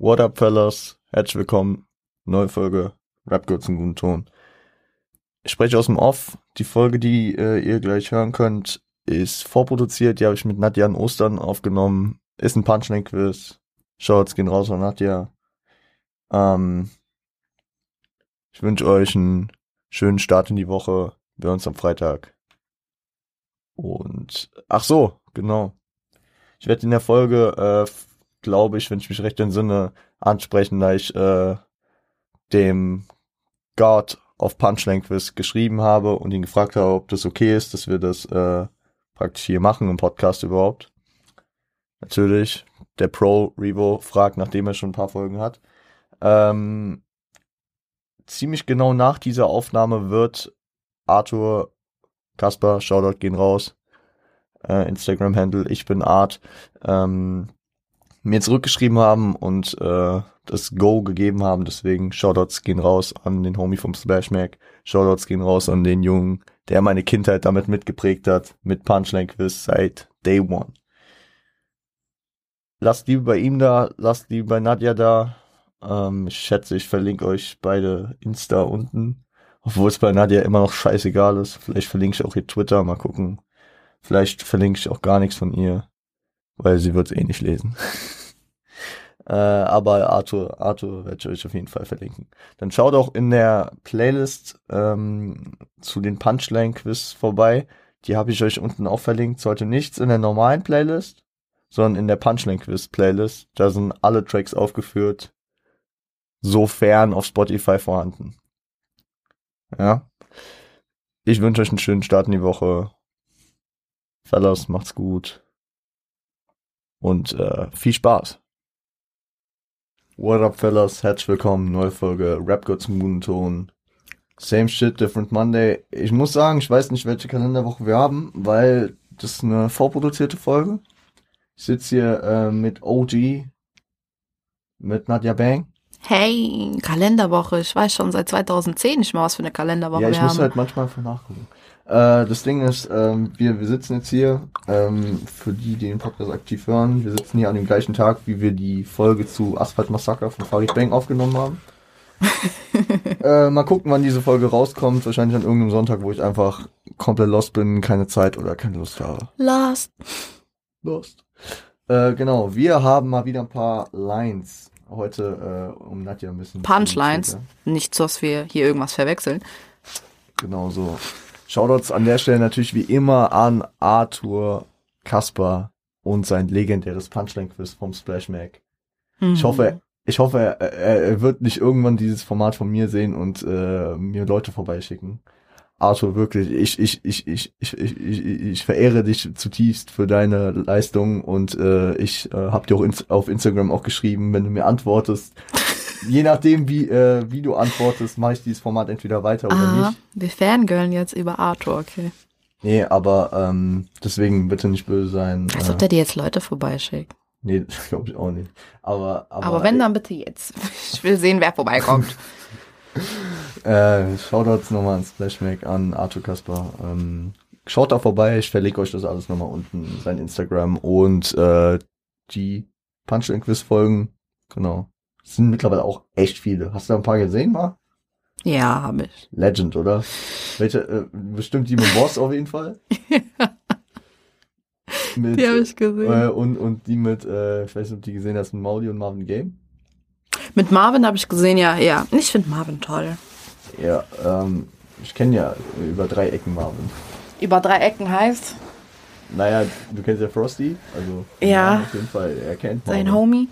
What up, fellas? Herzlich willkommen. Neue Folge. Rap Girls im guten Ton. Ich spreche aus dem Off. Die Folge, die äh, ihr gleich hören könnt, ist vorproduziert. Die habe ich mit Nadja an Ostern aufgenommen. Ist ein Punchline-Quiz. Schaut's, gehen raus an Nadja. Ähm, ich wünsche euch einen schönen Start in die Woche. Wir uns am Freitag. Und, ach so, genau. Ich werde in der Folge, äh, glaube ich, wenn ich mich recht entsinne, ansprechen, da ich äh, dem God of Punchline Quiz geschrieben habe und ihn gefragt habe, ob das okay ist, dass wir das äh, praktisch hier machen im Podcast überhaupt. Natürlich, der Pro Revo fragt, nachdem er schon ein paar Folgen hat. Ähm, ziemlich genau nach dieser Aufnahme wird Arthur Kasper, Shoutout gehen raus, äh, Instagram-Handle, ich bin Art, ähm, mir zurückgeschrieben haben und äh, das Go gegeben haben. Deswegen Shoutouts gehen raus an den Homie vom Splash Mac. Shoutouts gehen raus an den Jungen, der meine Kindheit damit mitgeprägt hat, mit Punchline Quiz seit Day One. Lasst Liebe bei ihm da, lasst Liebe bei Nadja da. Ähm, ich schätze, ich verlinke euch beide Insta unten. Obwohl es bei Nadja immer noch scheißegal ist. Vielleicht verlinke ich auch ihr Twitter, mal gucken. Vielleicht verlinke ich auch gar nichts von ihr, weil sie wird es eh nicht lesen. äh, aber Arthur, Arthur werde ich euch auf jeden Fall verlinken. Dann schaut auch in der Playlist ähm, zu den Punchline-Quiz vorbei. Die habe ich euch unten auch verlinkt. Sollte nichts in der normalen Playlist, sondern in der Punchline-Quiz-Playlist. Da sind alle Tracks aufgeführt, sofern auf Spotify vorhanden. Ja. Ich wünsche euch einen schönen Start in die Woche. Fellas, macht's gut. Und äh, viel Spaß. What up, fellas? Herzlich willkommen. Neue Folge Rap Gods im guten Ton. Same shit, different Monday. Ich muss sagen, ich weiß nicht, welche Kalenderwoche wir haben, weil das ist eine vorproduzierte Folge. Ich sitze hier äh, mit OG, mit Nadja Bang. Hey, Kalenderwoche. Ich weiß schon seit 2010 nicht mal, was für eine Kalenderwoche Ja, ich wir muss haben. halt manchmal einfach nachgucken. Äh, das Ding ist, ähm, wir, wir sitzen jetzt hier, ähm, für die, die den Podcast aktiv hören, wir sitzen hier an dem gleichen Tag, wie wir die Folge zu Asphalt Massaker von Farid Bang aufgenommen haben. äh, mal gucken, wann diese Folge rauskommt. Wahrscheinlich an irgendeinem Sonntag, wo ich einfach komplett lost bin, keine Zeit oder keine Lust habe. Last. Lost. Äh, genau, wir haben mal wieder ein paar Lines heute, äh, um Nadja ein bisschen... Punchlines. Nicht so, dass wir hier irgendwas verwechseln. Genau so. Shoutouts an der Stelle natürlich wie immer an Arthur Kasper und sein legendäres Punchline-Quiz vom Splash Mac. Ich hoffe, ich hoffe, er, er, er wird nicht irgendwann dieses Format von mir sehen und äh, mir Leute vorbeischicken. Arthur, wirklich, ich, ich, ich, ich, ich, ich, ich, ich verehre dich zutiefst für deine Leistung und äh, ich äh, habe dir auch ins, auf Instagram auch geschrieben, wenn du mir antwortest. Je nachdem, wie, äh, wie du antwortest, mache ich dieses Format entweder weiter oder Ah, nicht. wir fangirlen jetzt über Arthur, okay. Nee, aber ähm, deswegen bitte nicht böse sein. Als Äh, ob der dir jetzt Leute vorbeischickt. nee, glaube ich auch nicht. Aber, aber, Aber wenn, dann bitte jetzt. Ich will sehen, wer vorbeikommt. Äh, Shoutouts nochmal an Splashmack, an Arthur Kasper. Ähm, schaut da vorbei, ich verlinke euch das alles nochmal unten, sein Instagram und äh, die Punchline-Quiz-Folgen, genau. Es sind mittlerweile auch echt viele. Hast du da ein paar gesehen, mal? Ja, hab ich. Legend, oder? Welche, äh, bestimmt die mit Boss auf jeden Fall. mit, Die habe ich gesehen. äh, und, und die mit, äh, ich weiß nicht, ob die gesehen hast, mit Mauli und Marvin Game. Mit Marvin habe ich gesehen, ja, ja. Ich finde Marvin toll. Ja, ähm, ich kenne ja über drei Ecken Marvin. Über drei Ecken heißt Naja, du kennst ja Frosty, also Ja. Auf jeden Fall, er kennt Marvin. sein Homie.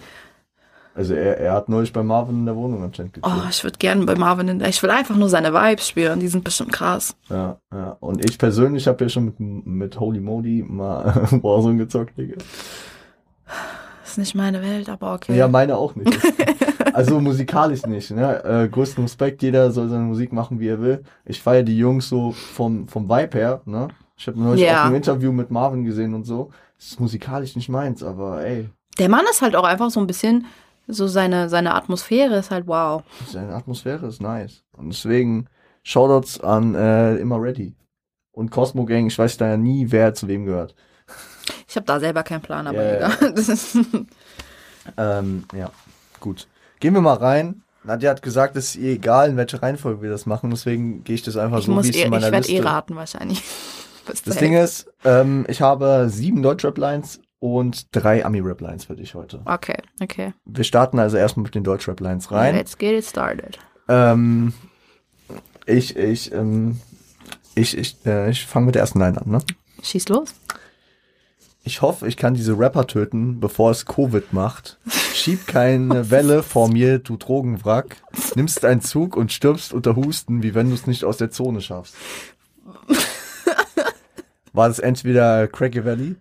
Also er, er hat neulich bei Marvin in der Wohnung anscheinend Oh, gechillt. ich würde gerne bei Marvin in der. Ich will einfach nur seine Vibes spüren. Die sind bestimmt krass. Ja, ja. Und ich persönlich habe ja schon mit, mit Holy Modi mal Warzone gezockt, Digga. Ist nicht meine Welt, aber okay. Ja, meine auch nicht. also musikalisch nicht, ne? Äh, größten Respekt, jeder soll seine Musik machen, wie er will. Ich feiere die Jungs so vom, vom Vibe her, ne? Ich habe neulich Ja. auch ein Interview mit Marvin gesehen und so. Es ist musikalisch nicht meins, aber ey, Der Mann ist halt auch einfach so ein bisschen, so seine, seine Atmosphäre ist halt wow. seine Atmosphäre ist nice. Und deswegen Shoutouts an äh, Immer Ready. Und Cosmo Gang, ich weiß da ja nie, wer zu wem gehört. Ich habe da selber keinen Plan, aber ja. egal. Ähm, ja. Gut. Gehen wir mal rein. Nadja hat gesagt, es ist ihr egal, in welcher Reihenfolge wir das machen, deswegen gehe ich das einfach Ich so, wie es eh, in ich meiner werde eh Liste. raten wahrscheinlich. Das Ding ist, ähm, ich habe sieben Deutschrap-Lines und drei Ami-Rap-Lines für dich heute. Okay, okay. Wir starten also erstmal mit den Deutschrap-Lines rein. Let's get it started. Ähm, ich, ich, ähm, ich, ich, äh, ich fange mit der ersten Line an, ne? Schieß los. Ich hoffe, ich kann diese Rapper töten, bevor es Covid macht. Schieb keine Welle vor mir, du Drogenwrack. Nimmst einen Zug und stirbst unter Husten, wie wenn du es nicht aus der Zone schaffst. War das entweder Cracky Valley,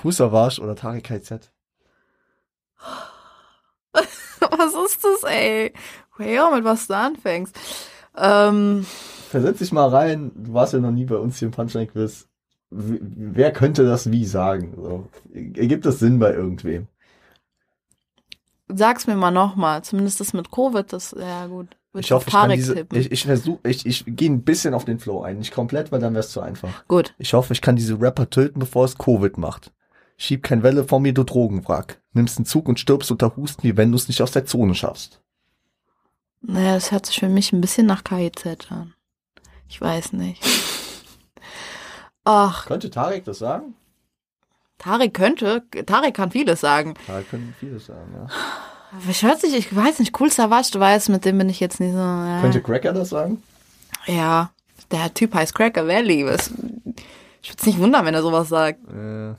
Kusavage oder Tarek KZ? Was ist das, ey? Wow, mit was du anfängst. Ähm, Versetz dich mal rein, du warst ja noch nie bei uns hier im Punchline Quiz. W- Wer könnte das wie sagen? So. Ergibt das Sinn bei irgendwem? sag's mir mal nochmal. Zumindest das mit Covid, das, ja gut. Würd Ich hoffe, ich kann diese, tippen. ich, ich versuche, ich, ich gehe ein bisschen auf den Flow ein. Nicht komplett, weil dann wär's zu einfach. Gut. Ich hoffe, ich kann diese Rapper töten, bevor es Covid macht. Schieb kein Welle vor mir, du Drogenwrack. Nimmst einen Zug und stirbst unter Husten, wie wenn du es nicht aus der Zone schaffst. Naja, das hört sich für mich ein bisschen nach KIZ an. Ich weiß nicht. Ach, Könnte Tarek das sagen? Tarek könnte, Tarek kann vieles sagen. Tarek könnte vieles sagen, ja. Aber Ich hört sich, ich weiß nicht, cool Savage, du weißt, mit dem bin ich jetzt nicht so, ja. Könnte Cracker das sagen? Ja, der Typ heißt Cracker Valley. Was, ich würde es nicht wundern, wenn er sowas sagt. Äh,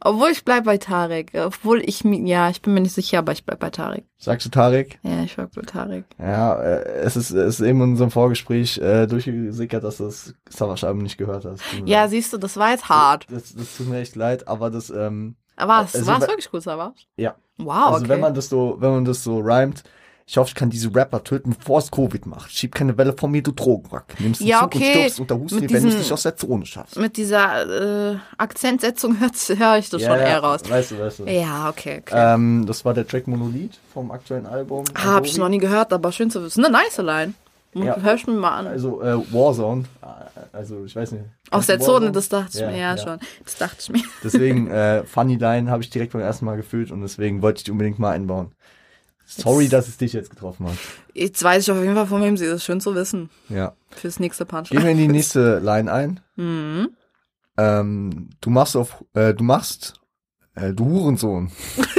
Obwohl ich bleib bei Tarek. Obwohl ich mi- ja, ich bin mir nicht sicher, aber ich bleib bei Tarek. sagst du Tarek? Ja, ich bleib bei Tarek. Ja, äh, es ist, es ist eben in unserem Vorgespräch äh, durchgesickert, dass du das Savage-Album nicht gehört hast. Mir Ja, leid. siehst du, das war jetzt hart. Das, das tut mir echt leid, aber das, ähm, Aber es Also, war es wirklich cool, Savage? ja. Wow, Also okay. wenn man das so, wenn man das so rhymt, ich hoffe, ich kann diese Rapper töten, bevor es Covid macht. Schieb keine Welle von mir, du Drogenwrack. Nimmst Ja, Zug und okay. stirbst unter Husten, wenn du es nicht aus der Zone schaffst. Mit dieser äh, Akzentsetzung höre ich das schon eher raus. Weißt du, weißt du. Ja, okay, okay. Ähm, das war der Track Monolith vom aktuellen Album. Ah, hab ich noch nie gehört, aber schön zu wissen. Eine nice Line. Ja. Hör ich mir mal an. Also äh, Warzone. Also ich weiß nicht. Aus der Zone, Warzone? das dachte ich Ja, mir ja, ja. schon. Das dachte ich mir. Deswegen, äh, Funny Line habe ich direkt beim ersten Mal gefühlt und deswegen wollte ich die unbedingt mal einbauen. Sorry, dass es dich jetzt getroffen hat. Jetzt weiß ich auf jeden Fall, von wem sie ist. Schön zu wissen. Ja. Fürs nächste Punch. Gehen wir in die nächste Line ein. Mhm. Ähm, du machst auf, äh, du machst, äh, du Hurensohn,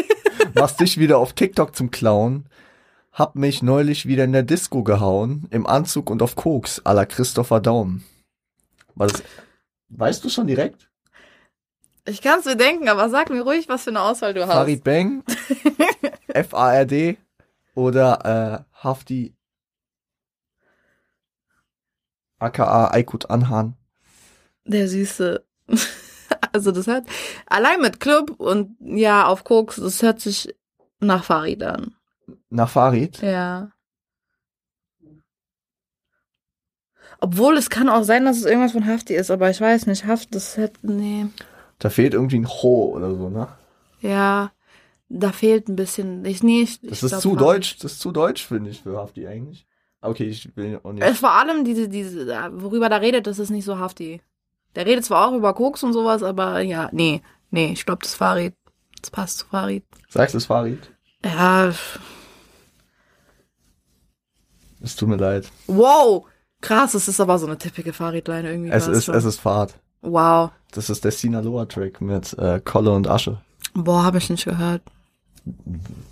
machst dich wieder auf TikTok zum Clown. Hab mich neulich wieder in der Disco gehauen, im Anzug und auf Koks, à la Christopher Daum. War das, weißt du schon direkt? Ich kann es mir denken, aber sag mir ruhig, was für eine Auswahl du hast. Farid Bang, F-A-R-D oder äh, Hafti aka Aykut Anhan. Der Süße. also das hört, allein mit Club und ja, auf Koks, das hört sich nach Farid an. Nach Farid. Ja. Obwohl, es kann auch sein, dass es irgendwas von Hafti ist, aber ich weiß nicht. Haft, das hätte, nee. Da fehlt irgendwie ein Ho oder so, ne? Ja, da fehlt ein bisschen. Ich, nee, ich, Das ich ist glaub, zu deutsch, das ist zu deutsch, finde ich, für Hafti eigentlich. Okay, ich will auch nicht. Es vor allem diese, diese, worüber da redet, das ist nicht so Hafti. Der redet zwar auch über Koks und sowas, aber ja, nee, nee, ich glaube, das Farid, das passt zu Farid. Sagst du es Farid? Ja, Es tut mir leid. wow, krass, es ist aber so eine typische Farid-Line irgendwie. Es ist, schon. es ist Fahrt. Wow. Das ist der Sinaloa-Track mit äh, Kolle und Asche. Boah, habe ich nicht gehört.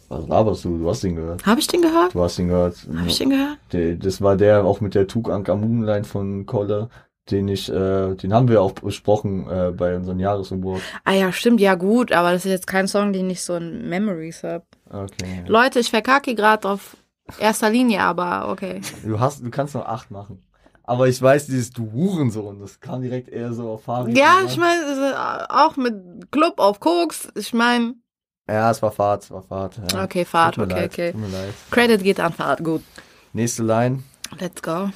Was laberst du? Du hast ihn gehört. Habe ich den gehört? Du hast ihn gehört. Habe ich den gehört? Der, das war der auch mit der Tug Anka Moonline von Kolle, den ich, äh, den haben wir auch besprochen äh, bei unserem Jahresumwurf. Ah ja, stimmt, ja gut, aber das ist jetzt kein Song, den ich so in Memories hab. Okay. Leute, ich verkacke gerade auf erster Linie, aber okay. Du hast, du kannst noch acht machen. Aber ich weiß, dieses Du Hurensohn, das kam direkt eher so auf Farid. Ja, ich meine, auch mit Club auf Koks, ich meine, Ja, es war Fahrt, es war Fahrt. Ja. Okay, Fahrt, okay, leid, okay. Tut mir leid. Credit geht an Fahrt, gut. Nächste Line. Let's go.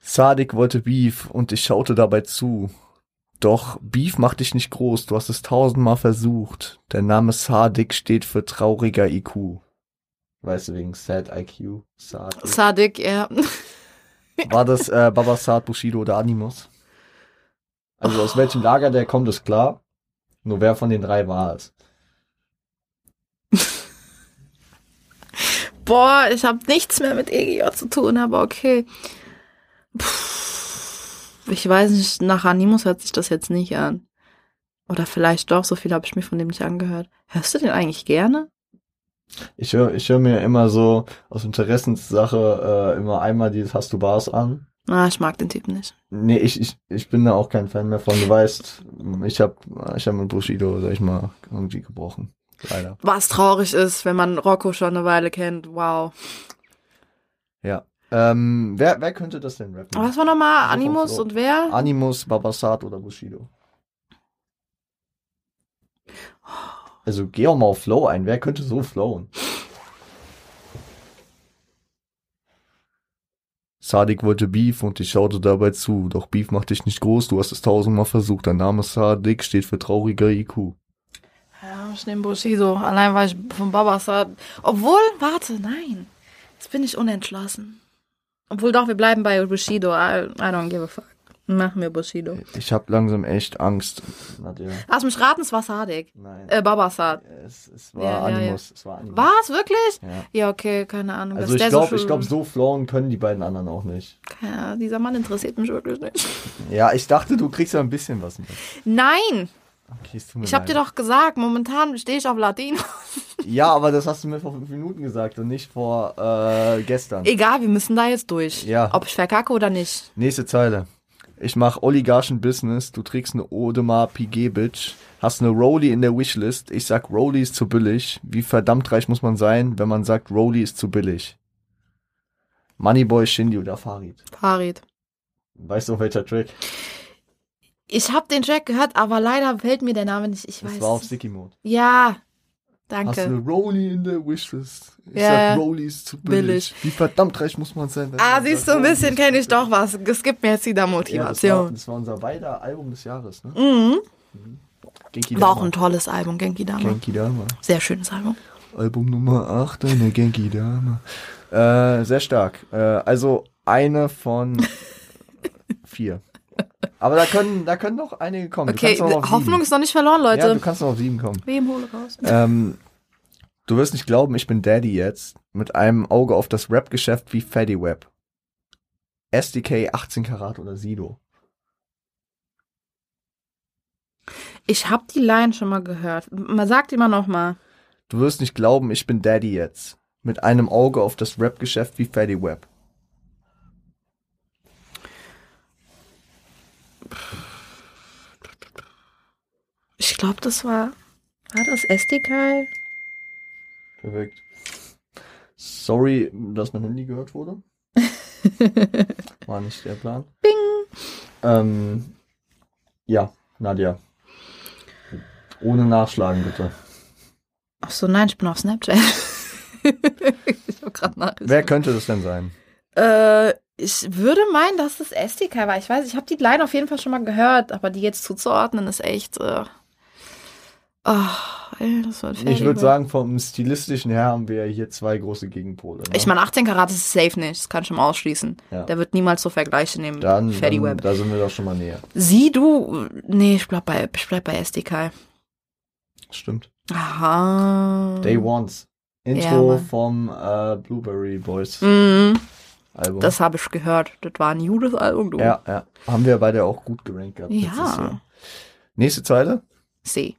Sadik wollte Beef und ich schaute dabei zu. Doch Beef macht dich nicht groß, du hast es tausendmal versucht. Der Name Sadik steht für trauriger IQ. Weißt du, wegen Sad IQ. Sadik. Sadik, ja. War das äh, Baba Saad, Bushido oder Animus? Also aus welchem Lager der kommt, ist klar. Nur wer von den drei war es? Boah, ich habe nichts mehr mit EGJ zu tun, aber okay. Puh, ich weiß nicht, nach Animus hört sich das jetzt nicht an. Oder vielleicht doch, so viel habe ich mir von dem nicht angehört. Hörst du den eigentlich gerne? Ich höre ich hör mir immer so aus Interessenssache äh, immer einmal dieses Hast du Bars an. Ah, ich mag den Typen nicht. Nee, ich, ich, ich bin da auch kein Fan mehr von. Du weißt, ich habe ich hab mit Bushido, sag ich mal, irgendwie gebrochen. Leider. Was traurig ist, wenn man Rocco schon eine Weile kennt. Wow. Ja. Ähm, wer, wer könnte das denn rappen? Was war nochmal? Animus und wer? Animus, Babasat oder Bushido? Also geh auch mal auf Flow ein. Wer könnte so flowen? Sadik wollte Beef und ich schaute dabei zu. Doch Beef macht dich nicht groß, du hast es tausendmal versucht. Dein Name Sadik steht für trauriger IQ. Ja, ich nehme Bushido. Allein weil ich von Babasat. Obwohl, warte, nein. Jetzt bin ich unentschlossen. Obwohl doch, wir bleiben bei Bushido. I, I don't give a fuck. Machen wir Bushido. Ich hab langsam echt Angst. Nadja. Lass mich raten, es war Sadik. Nein. Äh, Babasat. Es, es war Ja, ja, Animus. Es war Animus. Was? Wirklich? Ja. Ja, okay, keine Ahnung. Also ich glaube, so ich glaube, so flowen können die beiden anderen auch nicht. Ja, dieser Mann interessiert mich wirklich nicht. Ja, ich dachte, du kriegst ja ein bisschen was mit. Nein, Okay, es tut mir ich hab leid. dir doch gesagt, momentan stehe ich auf Latino. Ja, aber das hast du mir vor fünf Minuten gesagt und nicht vor äh, gestern. Egal, wir müssen da jetzt durch. Ja. Ob ich verkacke oder nicht. Nächste Zeile. Ich mach Oligarchen-Business, du trägst eine Audemars PG-Bitch, hast eine Rolli in der Wishlist, ich sag Rolli ist zu billig. Wie verdammt reich muss man sein, wenn man sagt Rolli ist zu billig? Moneyboy, Shindy oder Farid? Farid. Weißt du, welcher Track? Ich habe den Track gehört, aber leider fällt mir der Name nicht. Ich Das weiß. war auf Sticky Mode. ja, Hast du eine danke. Rolli in der Wishlist? Ich Ja. sag Rolli ist zu billig. Billig. Wie verdammt reich muss man sein? Ah, siehst du, ein bisschen kenne ich doch was. Es gibt mir jetzt wieder Ja, das war, Motivation. das war unser beider Album des Jahres, ne? mhm. Genki War auch Dama. ein tolles Album, Genki Dama. Genki Dama. Sehr schönes Album. Album Nummer 8, eine Genki Dama. Äh, sehr stark. Äh, also eine von vier. Aber da können, da können noch einige kommen. Du Okay, Hoffnung sieben. ist noch nicht verloren, Ja, Leute. du kannst noch auf sieben kommen. Wem hole raus? Ähm, du wirst nicht glauben, ich bin Daddy jetzt. Mit einem Auge auf das Rap-Geschäft wie Fatty Web. SDK 18 Karat oder Sido. Ich habe die Line schon mal gehört. Man sagt immer noch mal. Du wirst nicht glauben, ich bin Daddy jetzt. Mit einem Auge auf das Rap-Geschäft wie Fatty Web. Ich glaube, das war. War das SDK? Perfekt. Sorry, dass mein Handy gehört wurde. War nicht der Plan. Bing! Ähm, ja, Nadja. Ohne Nachschlagen, bitte. Ach so, nein, ich bin auf Snapchat. ich hab grad. Wer könnte das denn sein? Äh, ich würde meinen, dass das SDK war. Ich weiß, ich habe die Line auf jeden Fall schon mal gehört, aber die jetzt zuzuordnen ist echt. Äh, ach, ey, das wird Ich würde sagen, vom stilistischen her haben wir hier zwei große Gegenpole. Ne? Ich meine, 18 Karat ist safe nicht. Das kann ich schon mal ausschließen. Ja. Der wird niemals so Vergleiche nehmen dann, mit Fatty dann, Web. da sind wir doch schon mal näher. Sie, du. Nee, ich bleib bei, ich bleib bei SDK. Stimmt. Aha. Day Ones. Ja, Intro Mann. vom äh, Blueberry Boys Mhm, Album. das habe ich gehört. Das war ein gutes Album, du. ja, ja. Haben wir beide auch gut gerankt gehabt. Ja. Nächste Zeile. C.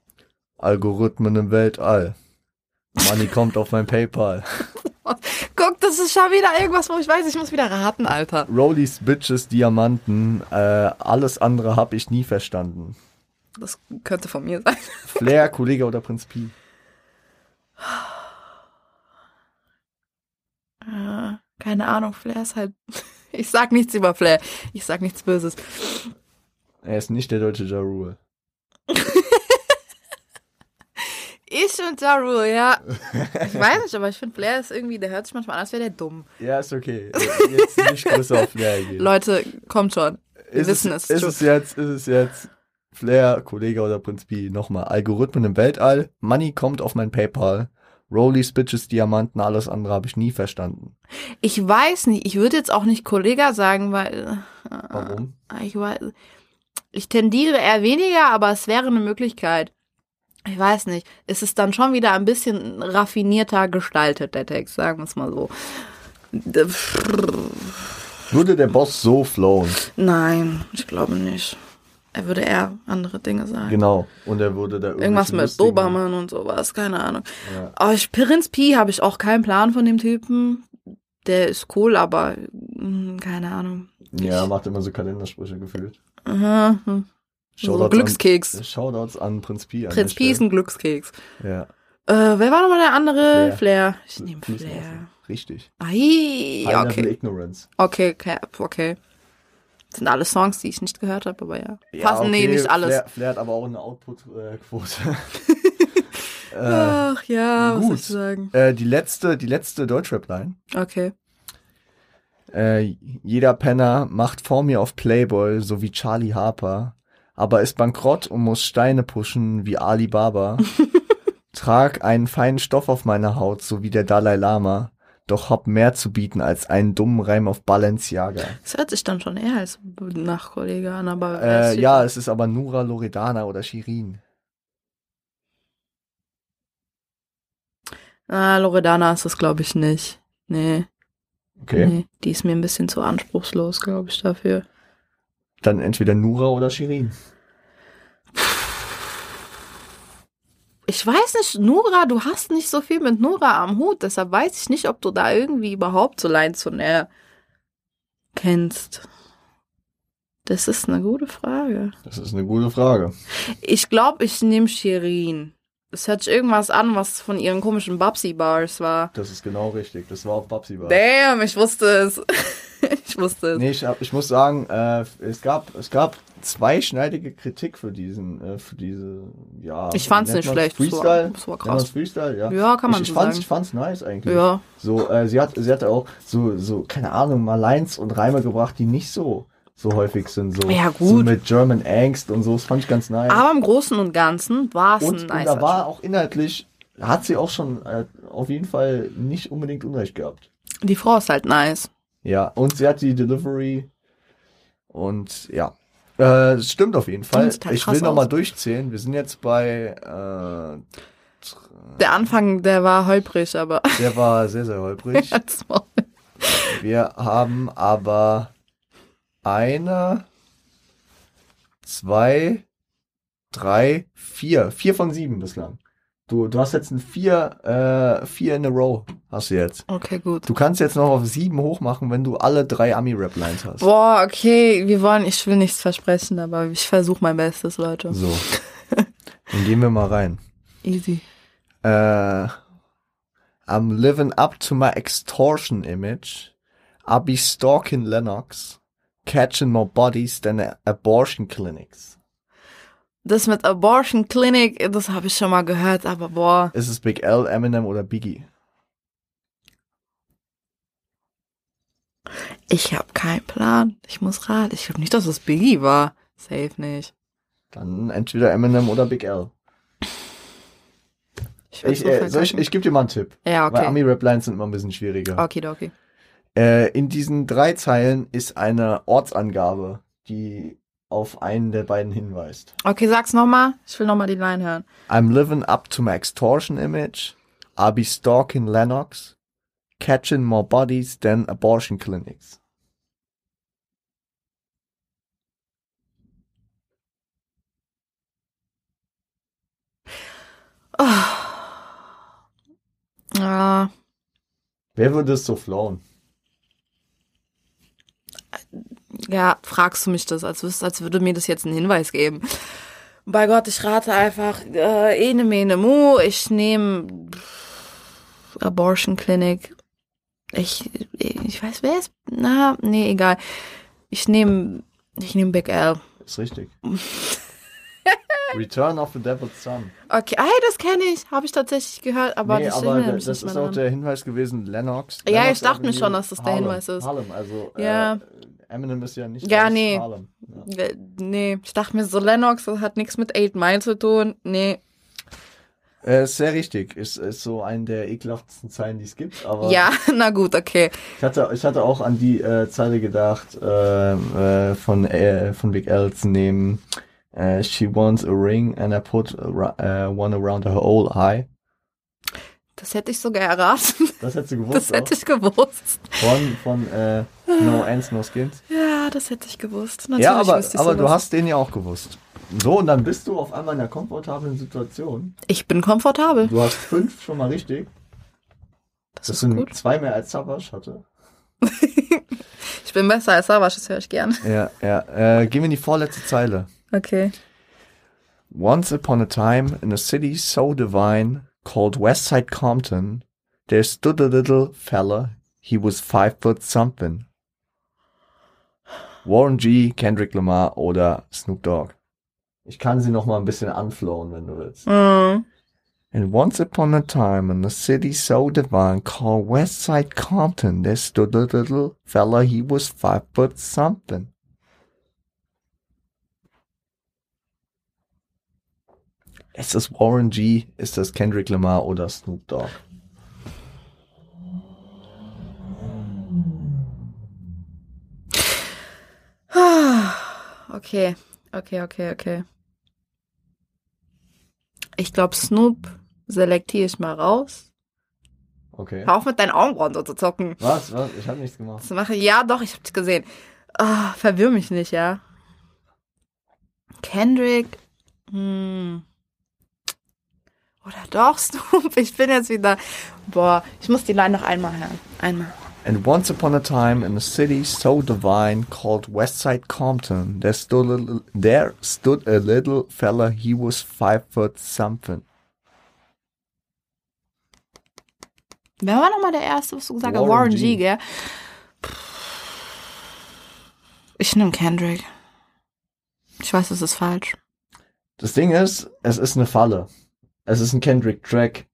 Algorithmen im Weltall. Money kommt auf mein PayPal. Guck, das ist schon wieder irgendwas, wo ich weiß, ich muss wieder raten, Alter. Rollies, Bitches, Diamanten. Äh, alles andere hab ich nie verstanden. Das könnte von mir sein. Flair, Kollege oder Prinz Pi. keine Ahnung, Flair ist halt. Ich sag nichts über Flair. Ich sag nichts Böses. Er ist nicht der deutsche Ja Rule. Ich und Ja Rule, ja. Ich weiß nicht, aber ich finde Flair ist irgendwie, der hört sich manchmal an, als wäre der dumm. Ja, ist okay. Jetzt nicht größer auf Flair gehen. Leute, kommt schon. Wir ist wissen es, ist es jetzt, ist es jetzt Flair, Kollege oder Prinz Pi. Nochmal. Algorithmen im Weltall. Money kommt auf mein PayPal. Rollies, Bitches, Diamanten, alles andere habe ich nie verstanden. Ich weiß nicht, ich würde jetzt auch nicht Kollega sagen, weil äh, Warum? ich weiß, ich tendiere eher weniger, aber es wäre eine Möglichkeit. ich weiß nicht, es ist dann schon wieder ein bisschen raffinierter gestaltet, der Text, sagen wir es mal so. Würde der Boss so flowen? Nein, ich glaube nicht. Er würde eher andere Dinge sagen. Genau. Und er würde da Irgendwas mit Dobermann und sowas, keine Ahnung. Ja. Aber ich, Prinz Pi habe ich auch keinen Plan von dem Typen. Der ist cool, aber mh, keine Ahnung. Ja, macht immer so Kalendersprüche gefühlt. Aha, hm. So Shoutouts Glückskeks. An, Shoutouts an Prinz Pi. an Prinz Pi ist ein Glückskeks. Ja. Äh, wer war nochmal der andere? Flair. Flair. Ich nehme Flair. Richtig. Ai, High Level okay. Ignorance. Okay, Cap, okay. Das sind alle Songs, die ich nicht gehört habe, aber ja. Ja, Passen, nee, okay, nicht alles. Flair, Flair hat aber auch eine Output-Quote. äh, Ach ja, was gut. soll ich sagen? äh, die letzte, die letzte Deutschrap-Line. Okay. Äh, jeder Penner macht vor mir auf Playboy, so wie Charlie Harper, aber ist bankrott und muss Steine pushen wie Ali Baba. Trag einen feinen Stoff auf meiner Haut, so wie der Dalai Lama, doch hab mehr zu bieten als einen dummen Reim auf Balenciaga. Das hört sich dann schon eher als Nachkollege an, aber. Äh, ja, es ist aber Nura Loredana oder Shirin. Ah, Loredana ist das, glaube ich, nicht. Nee, Okay. nee. Die ist mir ein bisschen zu anspruchslos, glaube ich, dafür. Dann entweder Nura oder Shirin. Ich weiß nicht, Nora, du hast nicht so viel mit Nora am Hut, deshalb weiß ich nicht, ob du da irgendwie überhaupt so er kennst. Das ist eine gute Frage. Das ist eine gute Frage. Ich glaube, ich nehme Shirin. Es hört sich irgendwas an, was von ihren komischen Babsi-Bars war. Das ist genau richtig. Das war auf Babsi Bar. Damn, ich wusste es. ich wusste es. Nee, ich, ich muss sagen, äh, es gab es gab zweischneidige Kritik für diesen äh, für diese ja. Ich fand's nicht schlecht. Freestyle. Das war Nennt man's krass. Freestyle, ja. Ja, kann man ich, ich so fand's, sagen. ich fand's nice eigentlich. Ja. So, äh, sie hat sie hatte auch so so keine Ahnung mal Lines und Reime gebracht, die nicht so so häufig sind. So, Ja, So gut. mit German Angst und so. Das fand ich ganz nice. Aber im Großen und Ganzen war es ein und, und nice da war auch inhaltlich hat sie auch schon äh, auf jeden Fall nicht unbedingt Unrecht gehabt. Die Frau ist halt nice. Ja, und sie hat die Delivery und ja. Äh, stimmt auf jeden Fall. Ich will nochmal durchzählen. Wir sind jetzt bei, äh, Der Anfang, der war holprig, aber der war sehr, sehr holprig. Wir haben aber eine, zwei, drei, vier. Vier von sieben bislang. Du, du hast jetzt ein vier, äh, vier in a row. Hast du jetzt. Okay, gut. Du kannst jetzt noch auf sieben hochmachen, wenn du alle drei Ami-Rap-Lines hast. Boah, okay, wir wollen, ich will nichts versprechen, aber ich versuche mein Bestes, Leute. So. Dann gehen wir mal rein. Easy. Äh, I'm living up to my extortion image. I'll be stalking Lennox. Catching more bodies than abortion clinics. Das mit Abortion Clinic, das habe ich schon mal gehört, aber boah. Ist es Big L, Eminem oder Biggie? Ich habe keinen Plan. Ich muss raten. Ich glaube nicht, dass es Biggie war. Safe nicht. Dann entweder Eminem oder Big L. Ich, Ich, äh, ich, ich gebe dir mal einen Tipp. ja, Weil okay. Ami-Rap-Lines sind immer ein bisschen schwieriger. Okay, okay. Äh, in diesen drei Zeilen ist eine Ortsangabe, die auf einen der beiden hinweist. Okay, sag's nochmal. Ich will nochmal die Line hören. I'm living up to my extortion image. I'll be stalking Lennox. Catching more bodies than abortion clinics. Ah, Wer würde es so flown? Ja, fragst du mich das, als, als würde mir das jetzt einen Hinweis geben. Bei Gott, ich rate einfach, äh, ene mene mu, ich nehme Abortion Clinic. Ich, ich weiß, wer ist, na, nee, egal. Ich nehme, ich nehme Big L. Ist richtig. Return of the Devil's Son. Okay, ey, das kenne ich, habe ich tatsächlich gehört, aber nee, das aber das ist auch dran. der Hinweis gewesen, Lennox. Ja, Lennox ich dachte mir schon, dass das der Harlem. Hinweis ist. Harlem, also Ja. äh, Eminem ist ja nicht Ja, aus nee. Harlem. Ja. Äh, Nee, ich dachte mir so, Lennox, das hat nichts mit 8 Mile zu tun. Nee. Äh, ist sehr richtig. Ist, ist so eine der ekelhaftesten Zeilen, die es gibt. Aber Ja, na gut, okay. ich, hatte, ich hatte auch an die äh, Zeile gedacht, äh, äh, von, äh, von Big L zu nehmen. Uh, she wants a ring and I put a, uh, one around her whole eye. Das hätte ich sogar erraten. Das hättest du gewusst. Das hätte ich gewusst. Von, von äh, No Ends, No Skins. Ja, das hätte ich gewusst. Natürlich ja, aber, ich aber du hast den ja auch gewusst. So, und dann bist du auf einmal in einer komfortablen Situation. Ich bin komfortabel. Du hast fünf schon mal richtig. Das, Das ist sind gut. zwei mehr als Savage hatte. Ich bin besser als Savage, das höre ich gern. Ja, ja. Äh, gehen wir in die vorletzte Zeile. Okay. Once upon a time, in a city so divine called Westside Compton, there stood a little fella. He was five foot something. Warren G., Kendrick Lamar oder Snoop Dogg. Ich kann sie noch mal ein bisschen anflowen, wenn du willst. Mhm. And once upon a time, in a city so divine called Westside Compton, there stood a little fella. He was five foot something. Ist das Warren G., ist das Kendrick Lamar oder Snoop Dogg? Okay, okay, okay, okay. Ich glaube, Snoop selektiere ich mal raus. Okay. Hör auf mit deinen Augenbrauen so zu zocken. Was? Was? Ich habe nichts gemacht. Das mache ich. Ja, doch, ich hab's gesehen. Ah, verwirr mich nicht, ja. Kendrick. Hm. Oder doch, Snoop. Ich bin jetzt wieder. Boah, ich muss die Line noch einmal hören. Einmal. And once upon a time, in a city so divine called Westside Compton, there stood a little, there stood a little fella. He was five foot something. Wer war nochmal der Erste, was du gesagt hast? Warren Warren G. G, gell? Ich nehme Kendrick. Ich weiß, das ist falsch. Das Ding ist, es ist eine Falle. Es ist ein Kendrick-Track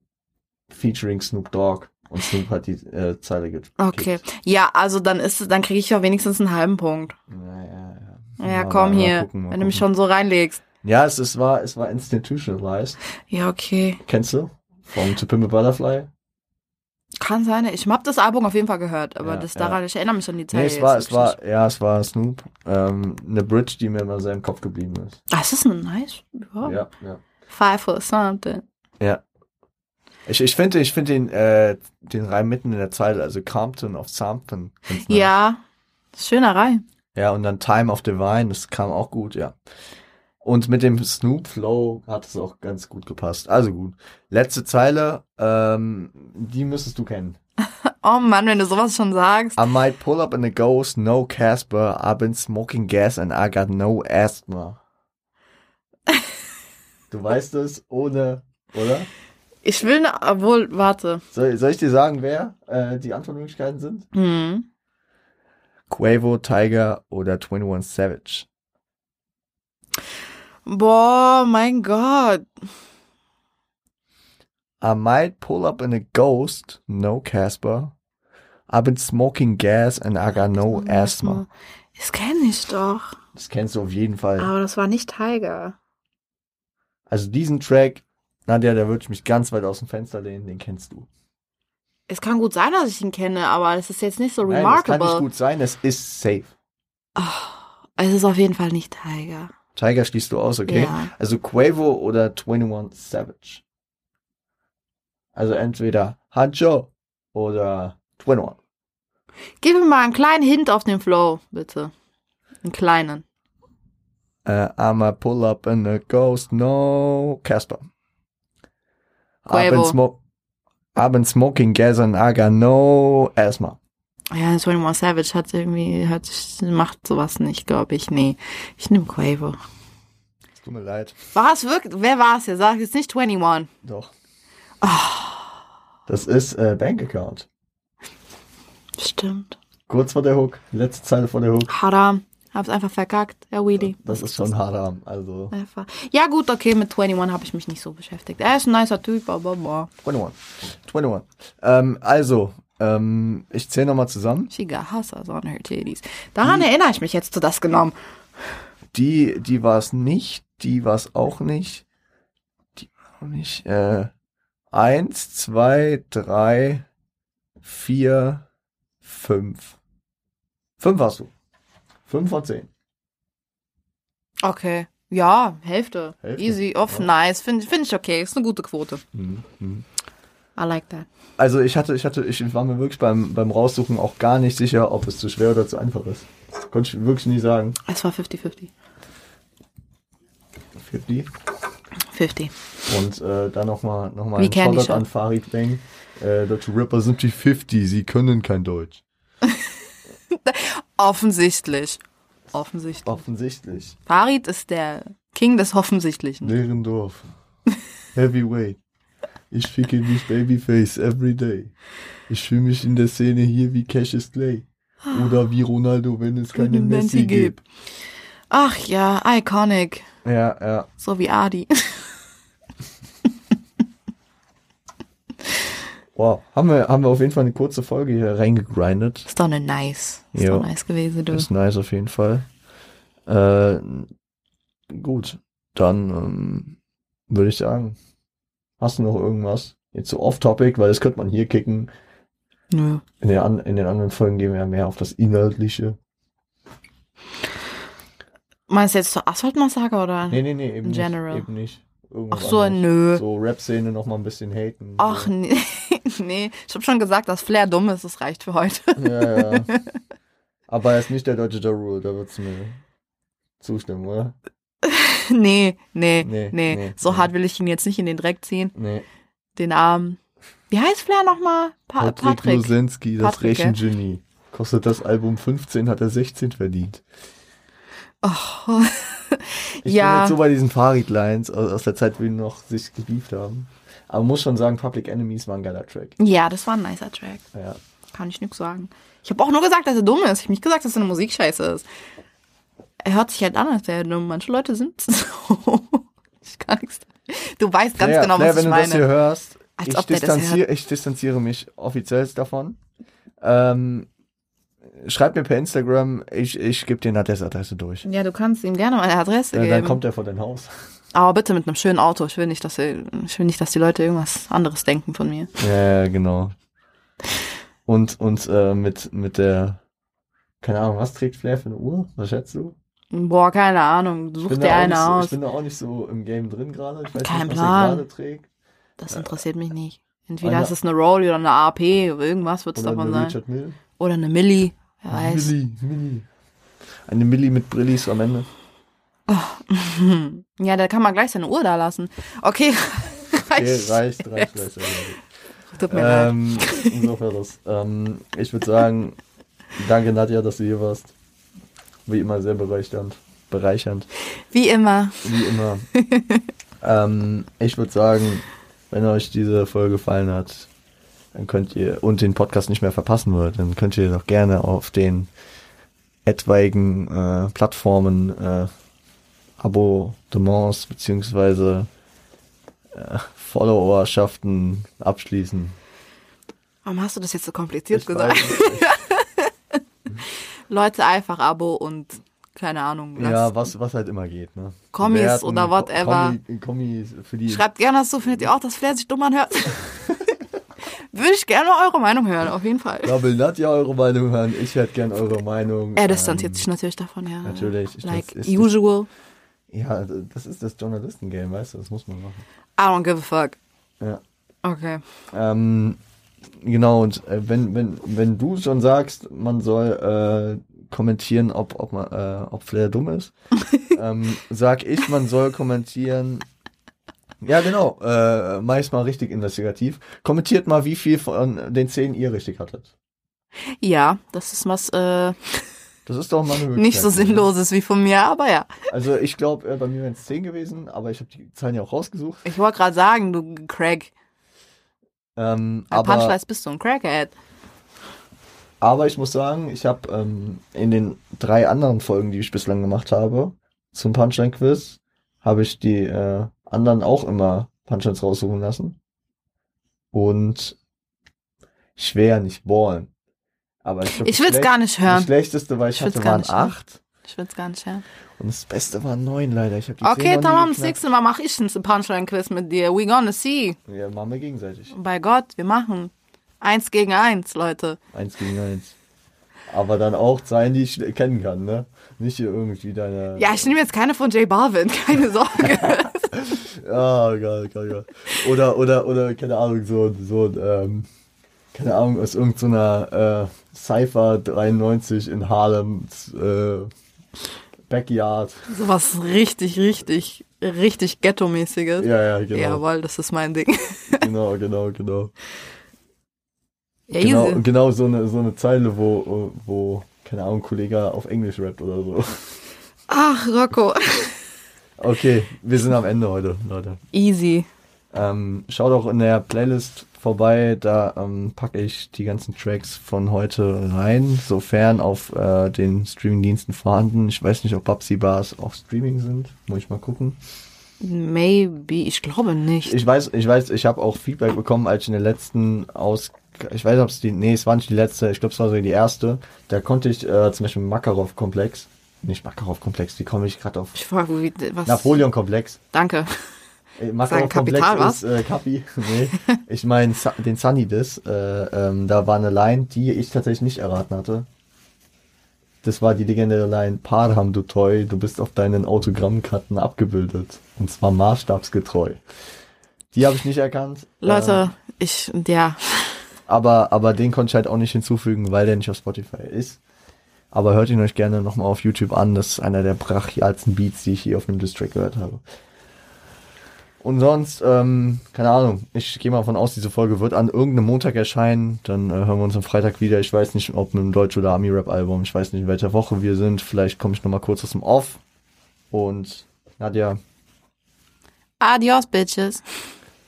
featuring Snoop Dogg. Und Snoop hat die äh, Zeile get Okay. Ja, also dann ist es, dann kriege ich ja wenigstens einen halben Punkt. Ja, ja, ja. Ja, Mal- komm mal- mal hier, gucken, wenn du mich gucken. schon so reinlegst. Ja, es, es war, es war institutionalized. Ja, okay. Kennst du? Vom To Pimp a Butterfly? Kann sein. Ich hab das Album auf jeden Fall gehört, aber Ja, das ja. daran, ich erinnere mich an die Zeit. Nee, es war, es war, ja, es war Snoop. Ähm, eine Bridge, die mir immer sehr im Kopf geblieben ist. Das ist ein nice. Ja. Ja, ja. Five or something. Ja. Ich, ich finde, ich finde den, äh, den Reim mitten in der Zeile, also Compton of Something. Ja. Schöner Reim. Ja, und dann Time of Divine, das kam auch gut, ja. Und mit dem Snoop Flow hat es auch ganz gut gepasst. Also gut. Letzte Zeile, ähm, die müsstest du kennen. Oh Mann, wenn du sowas schon sagst. I might pull up in a ghost, no Casper. I've been smoking gas and I got no asthma. Du weißt es ohne, oder? Ich will, ne, obwohl, warte. Soll, soll ich dir sagen, wer äh, die Antwortmöglichkeiten sind? Hm. Quavo, Tiger oder 21 Savage? Boah, mein Gott. I might pull up in a ghost, no Casper. I've been smoking gas and I got no asthma. Das kenne ich doch. Das kennst du auf jeden Fall. Aber das war nicht Tiger. Also diesen Track, Nadja, da würde ich mich ganz weit aus dem Fenster lehnen, den kennst du. Es kann gut sein, dass ich ihn kenne, aber es ist jetzt nicht so Nein, remarkable. kann nicht gut sein, es ist safe. Es ist auf jeden Fall nicht Tiger. Tiger schließt du aus, okay? Ja. Also Quavo oder 21 Savage. Also entweder Hancho oder 21. Gib mir mal einen kleinen Hint auf den Flow, bitte. Einen kleinen. Uh, I'ma pull up in a ghost, no Casper. I've been, smoking gas and I got no asthma. Ja, 21 Savage hat irgendwie, hat, macht sowas nicht, glaube ich. Nee, ich nehme Quavo. Es tut mir leid. War es wirklich, wer war es hier? Sag jetzt nicht 21. Doch. Das ist äh, Bank Account. Stimmt. Kurz vor der Hook. Letzte Zeile vor der Hook. Haram. Hab's einfach verkackt. Ja, Wheelie. Das ist schon haram. Also Einfach. Ja, gut, okay, mit 21 habe ich mich nicht so beschäftigt. Er ist ein nicer Typ, aber boah. 21. 21. Ähm, also, ähm, ich zähle nochmal zusammen. She got hustlers on her titties. Daran erinnere ich mich jetzt zu das genommen. Die, die war es nicht. Die war es auch nicht. Die war auch nicht. Äh, eins, zwei, drei, vier, fünf. Fünf hast du. Fünf von zehn. Okay. Ja, Hälfte. Hälfte? Easy, off, nice. Finde find ich okay. Ist eine gute Quote. Mhm. Mhm. I like that. Also ich hatte, ich hatte, ich war mir wirklich beim, beim Raussuchen auch gar nicht sicher, ob es zu schwer oder zu einfach ist. Das konnte ich wirklich nie sagen. Es war 50-50. 50. 50. Und äh, dann nochmal noch mal Wie ein Candy Shoutout an Farid Bang. Äh, deutsche Rapper sind die 50, sie können kein Deutsch. Offensichtlich. Offensichtlich. Offensichtlich. Farid ist der King des Offensichtlichen. Lehrendorf. Heavyweight. Ich ficke dich Babyface every day. Ich fühle mich in der Szene hier wie Cassius Clay. Oder wie Ronaldo, wenn es keine Wenn Messi Messi gibt. Ach ja, iconic. Ja, ja. So wie Adi. Wow. Haben wir, haben wir auf jeden Fall eine kurze Folge hier reingegrindet. Ist doch eine nice. Ist Jo. doch nice gewesen, du. Ist nice auf jeden Fall. Äh, gut. Dann ähm, würde ich sagen, hast du noch irgendwas? Jetzt so off-topic, weil das könnte man hier kicken. Nö. In den, an, in den anderen Folgen gehen wir ja mehr auf das Inhaltliche. Meinst du jetzt zur Asphalt-Massaker oder? Nee, nee, nee, eben In nicht. general. Eben nicht. Ach Irgendwas so, anderes. nö. So Rap-Szene noch mal ein bisschen haten. Ach so. nee. nee. Ich habe schon gesagt, dass Flair dumm ist. Das reicht für heute. Ja, ja. Aber er ist nicht der deutsche Ja Rule, da würdest du mir zustimmen, oder? nee, nee, Nee, nee, nee, So nee. hart will ich ihn jetzt nicht in den Dreck ziehen. Nee. Den Armen. Wie heißt Flair nochmal? Pa Patrick, Patrick. Lusenski, das Patrick, ja. Rechengenie. Kostet das Album 15, hat er 16 verdient. Oh. Ich bin ja. jetzt so bei diesen Farid-Lines aus, aus der Zeit, wo die noch sich gebieft haben. Aber muss schon sagen, Public Enemies war ein geiler Track. ja, das war ein nicer Track. Ja. Kann ich nix sagen. Ich habe auch nur gesagt, dass er dumm ist. Ich habe nicht gesagt, dass er eine Musikscheiße ist. Er hört sich halt an, als wäre er dumm. Manche Leute sind so. ich kann nichts. Du weißt ganz Flair, genau, was wenn ich du das hier meine. hörst, Als ich, distanziere, ich distanziere mich offiziell davon. Ähm, schreib mir per Instagram, ich, ich gebe dir eine Adresse durch. Ja, du kannst ihm gerne meine Adresse Dann, geben. dann kommt er vor dein Haus. Aber bitte mit einem schönen Auto. Ich will nicht, dass ich will nicht, dass die Leute irgendwas anderes denken von mir. Ja, genau. Und, und äh, mit, mit der, keine Ahnung, was trägt Flair für eine Uhr? Was schätzt du? Boah, keine Ahnung. Such dir eine so, aus. Ich bin da auch nicht so im Game drin gerade. Ich weiß Kein nicht, was Plan. er gerade trägt. Das interessiert mich nicht. Entweder Einer- ist es eine Roll oder eine AP oder irgendwas wird es Oder davon eine sein. Richard Mill. Oder eine Milli. Wer weiß. Milli, Milli. Eine Milli mit Brillis am Ende. Ja, da kann man gleich seine Uhr da lassen. Okay. Okay, reicht, reicht, reicht. reicht. Tut mir leid. Ähm, insofern das. Ähm, ich würde sagen, danke Nadja, dass du hier warst. Wie immer sehr bereichernd. Bereichernd. Wie immer. Wie immer. ähm, ich würde sagen, wenn euch diese Folge gefallen hat, dann könnt ihr und den Podcast nicht mehr verpassen wollt, dann könnt ihr doch gerne auf den etwaigen äh, Plattformen äh, Abonnements beziehungsweise äh, Followerschaften abschließen. Warum hast du das jetzt so kompliziert Ich gesagt? Leute, einfach Abo und keine Ahnung. Ja, was, was halt immer geht, ne? Kommis Bewerten, oder whatever. Kommi, Kommis für die. Schreibt gerne dazu, findet ihr auch, dass Flair sich dumm anhört? Würde ich gerne eure Meinung hören, auf jeden Fall. Da will Nadja eure Meinung hören. Ich hätte gern eure Meinung. Er distanziert Ähm, sich natürlich davon, ja. natürlich. Ich- Like usual. Ja, das ist das Journalistengame, weißt du, das muss man machen. I don't give a fuck. Ja. Okay. Ähm, genau, und äh, wenn, wenn, wenn du schon sagst, man soll äh, kommentieren, ob, ob, man, äh, ob Flair dumm ist, ähm, sag ich, man soll kommentieren. Ja, genau, äh, meist mal richtig investigativ. Kommentiert mal, wie viel von den zehn ihr richtig hattet. Ja, das ist was äh, Das ist doch mal eine Möglichkeit. nicht so sinnloses wie von mir, aber ja. Also ich glaube, äh, bei mir wären es zehn gewesen, aber ich habe die Zahlen ja auch rausgesucht. Ich wollte gerade sagen, du Craig. Ähm, Bei aber Punchlights bist du ein Crackhead. Aber ich muss sagen, ich habe ähm, in den drei anderen Folgen, die ich bislang gemacht habe, zum Punchline-Quiz, habe ich die äh, anderen auch immer Punchlines raussuchen lassen. Und ja nicht ballen. Aber ich, Ich das will's Schlech- gar nicht Das hören. schlechteste, was ich Ich hatte, waren nicht hören. acht. Ich will's gar nicht hören. Und das Beste waren neun leider. Ich die Okay, tamam, das nächste Mal mache ich ein Punchline-Quiz mit dir. We gonna see. Ja, machen wir gegenseitig. Bei Gott, wir machen. Eins gegen eins, Leute. Eins gegen eins. Aber dann auch Zeilen, die ich kennen kann, ne? Nicht irgendwie deine. Ja, ich nehme jetzt keine von J Balvin, keine Sorge. Ja, geil, geil, geil. Oder, oder, oder, keine Ahnung, so, so, ähm, keine Ahnung, aus irgendeiner äh, Cypher 93 in Harlem, äh, Backyard. Sowas richtig, richtig, richtig Ghetto-mäßiges. Ja, ja, genau. Jawohl, das ist mein Ding. Genau, genau, genau. Ja, Genau, easy. genau so eine, so eine Zeile, wo, wo, keine Ahnung, ein Kollege auf Englisch rappt oder so. Ach, Rocco. Okay, wir sind am Ende heute, Leute. Easy. Ähm, schaut auch in der Playlist vorbei, da ähm, packe ich die ganzen Tracks von heute rein, sofern auf äh, den Streamingdiensten vorhanden. Ich weiß nicht, ob Babsi Bars auch Streaming sind, muss ich mal gucken. Maybe, ich glaube nicht. Ich weiß, ich weiß, ich habe auch Feedback bekommen, als ich in der letzten Aus, ich weiß, ob es die, nee, es war nicht die letzte, ich glaube, es war so die erste. Da konnte ich äh, zum Beispiel Makarov-Komplex, nicht Makarov-Komplex, wie komme ich gerade auf Ich frage, wie, was? Napoleon-Komplex. Danke. Äh, Makarov-Komplex Kapital, was? ist äh, Kapi. Nee, ich meine den Sunny Diss. Äh, ähm, da war eine Line, die ich tatsächlich nicht erraten hatte. Das war die legendäre Line, Parham, du Toy, du bist auf deinen Autogrammkarten abgebildet. Und zwar maßstabsgetreu. Die habe ich nicht erkannt. Leute, Ähm, ich, ja. aber, aber den konnte ich halt auch nicht hinzufügen, weil der nicht auf Spotify ist. Aber hört ihn euch gerne nochmal auf YouTube an. Das ist einer der brachialsten Beats, die ich hier auf einem Distrack gehört habe. Und sonst, ähm, keine Ahnung, ich gehe mal von aus, diese Folge wird an irgendeinem Montag erscheinen. Dann äh, hören wir uns am Freitag wieder. Ich weiß nicht, ob mit einem Deutsch- oder Ami-Rap-Album. Ich weiß nicht, in welcher Woche wir sind. Vielleicht komme ich nochmal kurz aus dem Off. Und Nadja, Adios, Bitches.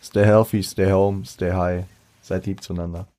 stay healthy, stay home, stay high. Seid lieb zueinander.